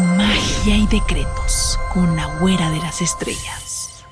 Magia y decretos con la güera de las estrellas.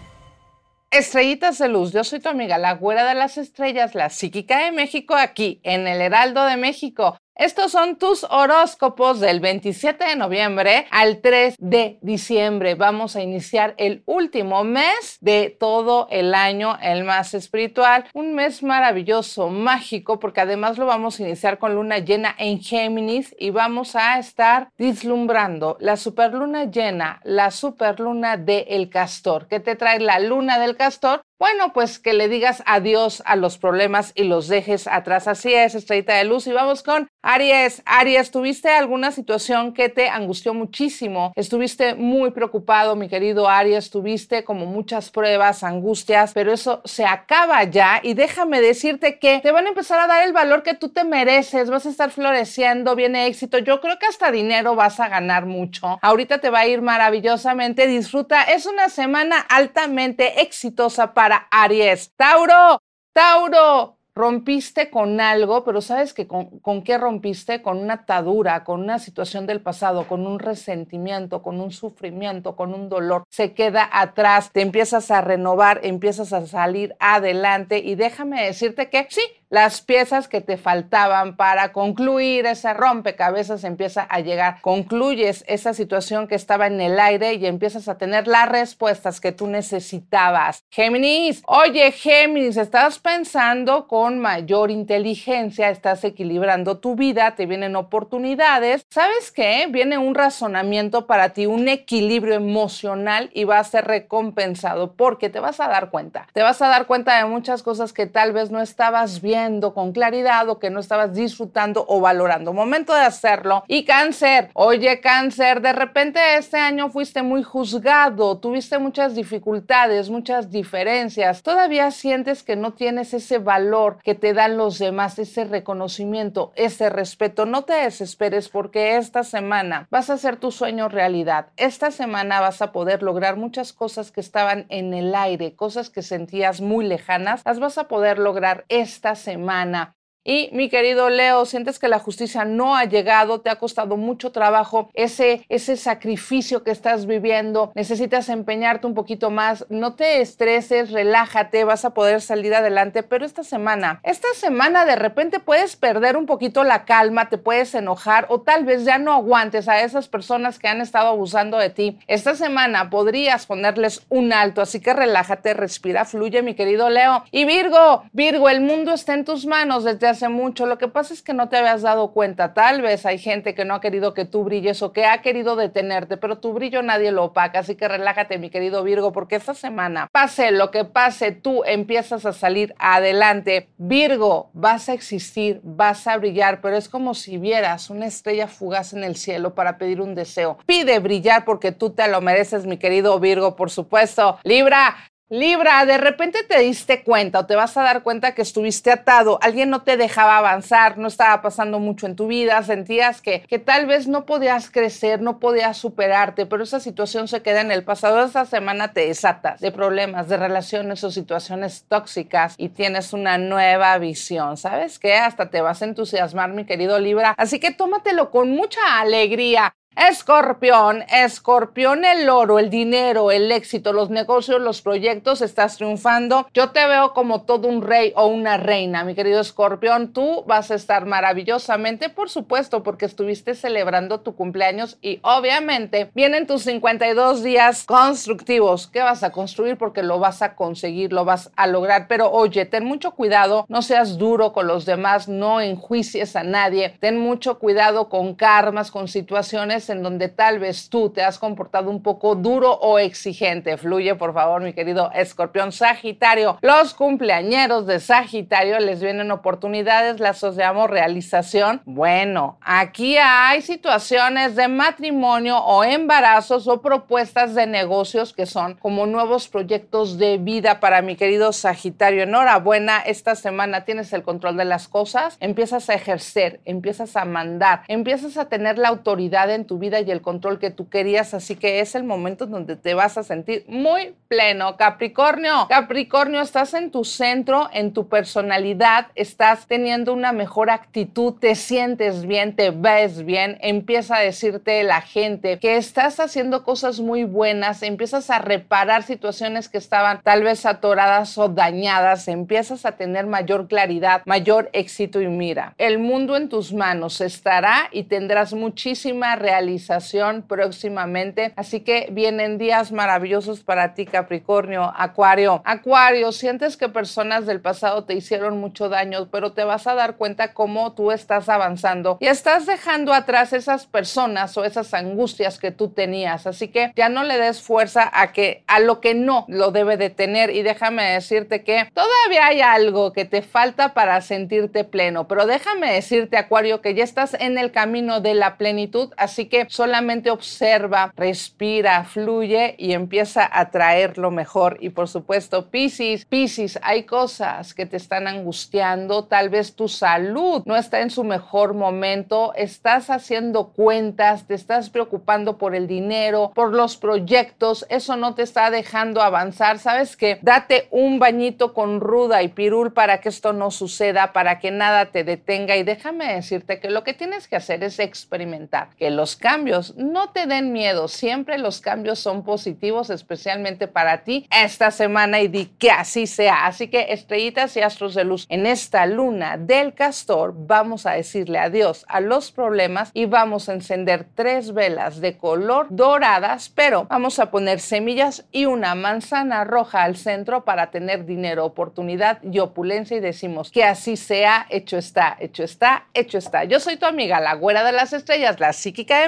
Estrellitas de luz, yo soy tu amiga, la güera de las estrellas, la psíquica de México, aquí en el Heraldo de México. Estos son tus horóscopos del 27 de noviembre al 3 de diciembre. Vamos a iniciar el último mes de todo el año, el más espiritual. Un mes maravilloso, mágico, porque además lo vamos a iniciar con luna llena en Géminis y vamos a estar vislumbrando la superluna llena, la superluna de El Castor. ¿Qué te trae la luna del Castor? Bueno, pues que le digas adiós a los problemas y los dejes atrás. Así es, estrellita de luz. Y vamos con Aries. Aries, ¿tuviste alguna situación que te angustió muchísimo? Estuviste muy preocupado, mi querido Aries. Tuviste como muchas pruebas, angustias, pero eso se acaba ya. Y déjame decirte que te van a empezar a dar el valor que tú te mereces. Vas a estar floreciendo, viene éxito. Yo creo que hasta dinero vas a ganar mucho. Ahorita te va a ir maravillosamente. Disfruta. Es una semana altamente exitosa para Aries. Tauro, Tauro, rompiste con algo, pero ¿sabes que con, qué rompiste? Con una atadura, con una situación del pasado, con un resentimiento, con un sufrimiento, con un dolor. Se queda atrás, te empiezas a renovar, empiezas a salir adelante y déjame decirte que sí, las piezas que te faltaban para concluir ese rompecabezas empieza a llegar. Concluyes esa situación que estaba en el aire y empiezas a tener las respuestas que tú necesitabas. Géminis, oye Géminis, estás pensando con mayor inteligencia, estás equilibrando tu vida, te vienen oportunidades. ¿Sabes qué? Viene un razonamiento para ti, un equilibrio emocional y va a ser recompensado porque te vas a dar cuenta. Te vas a dar cuenta de muchas cosas que tal vez no estabas viendo con claridad o que no estabas disfrutando o valorando. Momento de hacerlo. Y cáncer, oye cáncer, de repente este año fuiste muy juzgado, tuviste muchas dificultades, muchas diferencias. Todavía sientes que no tienes ese valor que te dan los demás, ese reconocimiento, ese respeto. No te desesperes porque esta semana vas a hacer tu sueño realidad. Esta semana vas a poder lograr muchas cosas que estaban en el aire, cosas que sentías muy lejanas, las vas a poder lograr esta semana semana. Y mi querido Leo, sientes que la justicia no ha llegado, te ha costado mucho trabajo ese, ese sacrificio que estás viviendo, necesitas empeñarte un poquito más, no te estreses, relájate, vas a poder salir adelante, pero esta semana, esta semana de repente puedes perder un poquito la calma, te puedes enojar o tal vez ya no aguantes a esas personas que han estado abusando de ti. Esta semana podrías ponerles un alto, así que relájate, respira, fluye, mi querido Leo. Y Virgo, Virgo, el mundo está en tus manos desde hace mucho. Lo que pasa es que no te habías dado cuenta. Tal vez hay gente que no ha querido que tú brilles o que ha querido detenerte, pero tu brillo nadie lo opaca. Así que relájate, mi querido Virgo, porque esta semana, pase lo que pase, tú empiezas a salir adelante. Virgo, vas a existir, vas a brillar, pero es como si vieras una estrella fugaz en el cielo para pedir un deseo. Pide brillar porque tú te lo mereces, mi querido Virgo, por supuesto. Libra, Libra, de repente te diste cuenta o te vas a dar cuenta que estuviste atado, alguien no te dejaba avanzar, no estaba pasando mucho en tu vida, sentías que, que tal vez no podías crecer, no podías superarte, pero esa situación se queda en el pasado. Esta semana te desatas de problemas, de relaciones o situaciones tóxicas y tienes una nueva visión. ¿Sabes qué? Hasta te vas a entusiasmar, mi querido Libra. Así que tómatelo con mucha alegría. Escorpión, escorpión, el oro, el dinero, el éxito, los negocios, los proyectos, estás triunfando. Yo te veo como todo un rey o una reina, mi querido escorpión. Tú vas a estar maravillosamente, por supuesto, porque estuviste celebrando tu cumpleaños y obviamente vienen tus 52 días constructivos. ¿Qué vas a construir? Porque lo vas a conseguir, lo vas a lograr. Pero oye, ten mucho cuidado, no seas duro con los demás, no enjuicies a nadie. Ten mucho cuidado con karmas, con situaciones en donde tal vez tú te has comportado un poco duro o exigente. Fluye, por favor, mi querido escorpión Sagitario. Los cumpleañeros de Sagitario les vienen oportunidades, las asociamos realización. Bueno, aquí hay situaciones de matrimonio o embarazos o propuestas de negocios que son como nuevos proyectos de vida para mi querido Sagitario. Enhorabuena, esta semana tienes el control de las cosas, empiezas a ejercer, empiezas a mandar, empiezas a tener la autoridad en tu vida y el control que tú querías, así que es el momento donde te vas a sentir muy pleno, Capricornio. Capricornio, estás en tu centro, en tu personalidad, estás teniendo una mejor actitud, te sientes bien, te ves bien, empieza a decirte la gente que estás haciendo cosas muy buenas, empiezas a reparar situaciones que estaban tal vez atoradas o dañadas, empiezas a tener mayor claridad, mayor éxito y mira, el mundo en tus manos estará y tendrás muchísima realización próximamente, así que vienen días maravillosos para ti Capricornio, Acuario. Acuario, sientes que personas del pasado te hicieron mucho daño, pero te vas a dar cuenta cómo tú estás avanzando y estás dejando atrás esas personas o esas angustias que tú tenías, así que ya no le des fuerza a que a lo que no lo debe de tener. Y déjame decirte que todavía hay algo que te falta para sentirte pleno, pero déjame decirte Acuario que ya estás en el camino de la plenitud, así que solamente observa, respira, fluye y empieza a traer lo mejor. Y por supuesto Piscis, Piscis, hay cosas que te están angustiando, tal vez tu salud no está en su mejor momento, estás haciendo cuentas, te estás preocupando por el dinero, por los proyectos, eso no te está dejando avanzar, ¿sabes qué? Date un bañito con ruda y pirul para que esto no suceda, para que nada te detenga. Y déjame decirte que lo que tienes que hacer es experimentar, que los cambios no te den miedo, siempre los cambios son positivos, especialmente para ti esta semana y di que así sea. Así que estrellitas y astros de luz, en esta luna del castor vamos a decirle adiós a los problemas y vamos a encender tres velas de color doradas, pero vamos a poner semillas y una manzana roja al centro para tener dinero, oportunidad y opulencia y decimos que así sea, hecho está, hecho está, hecho está. Yo soy tu amiga, la güera de las estrellas, la psíquica de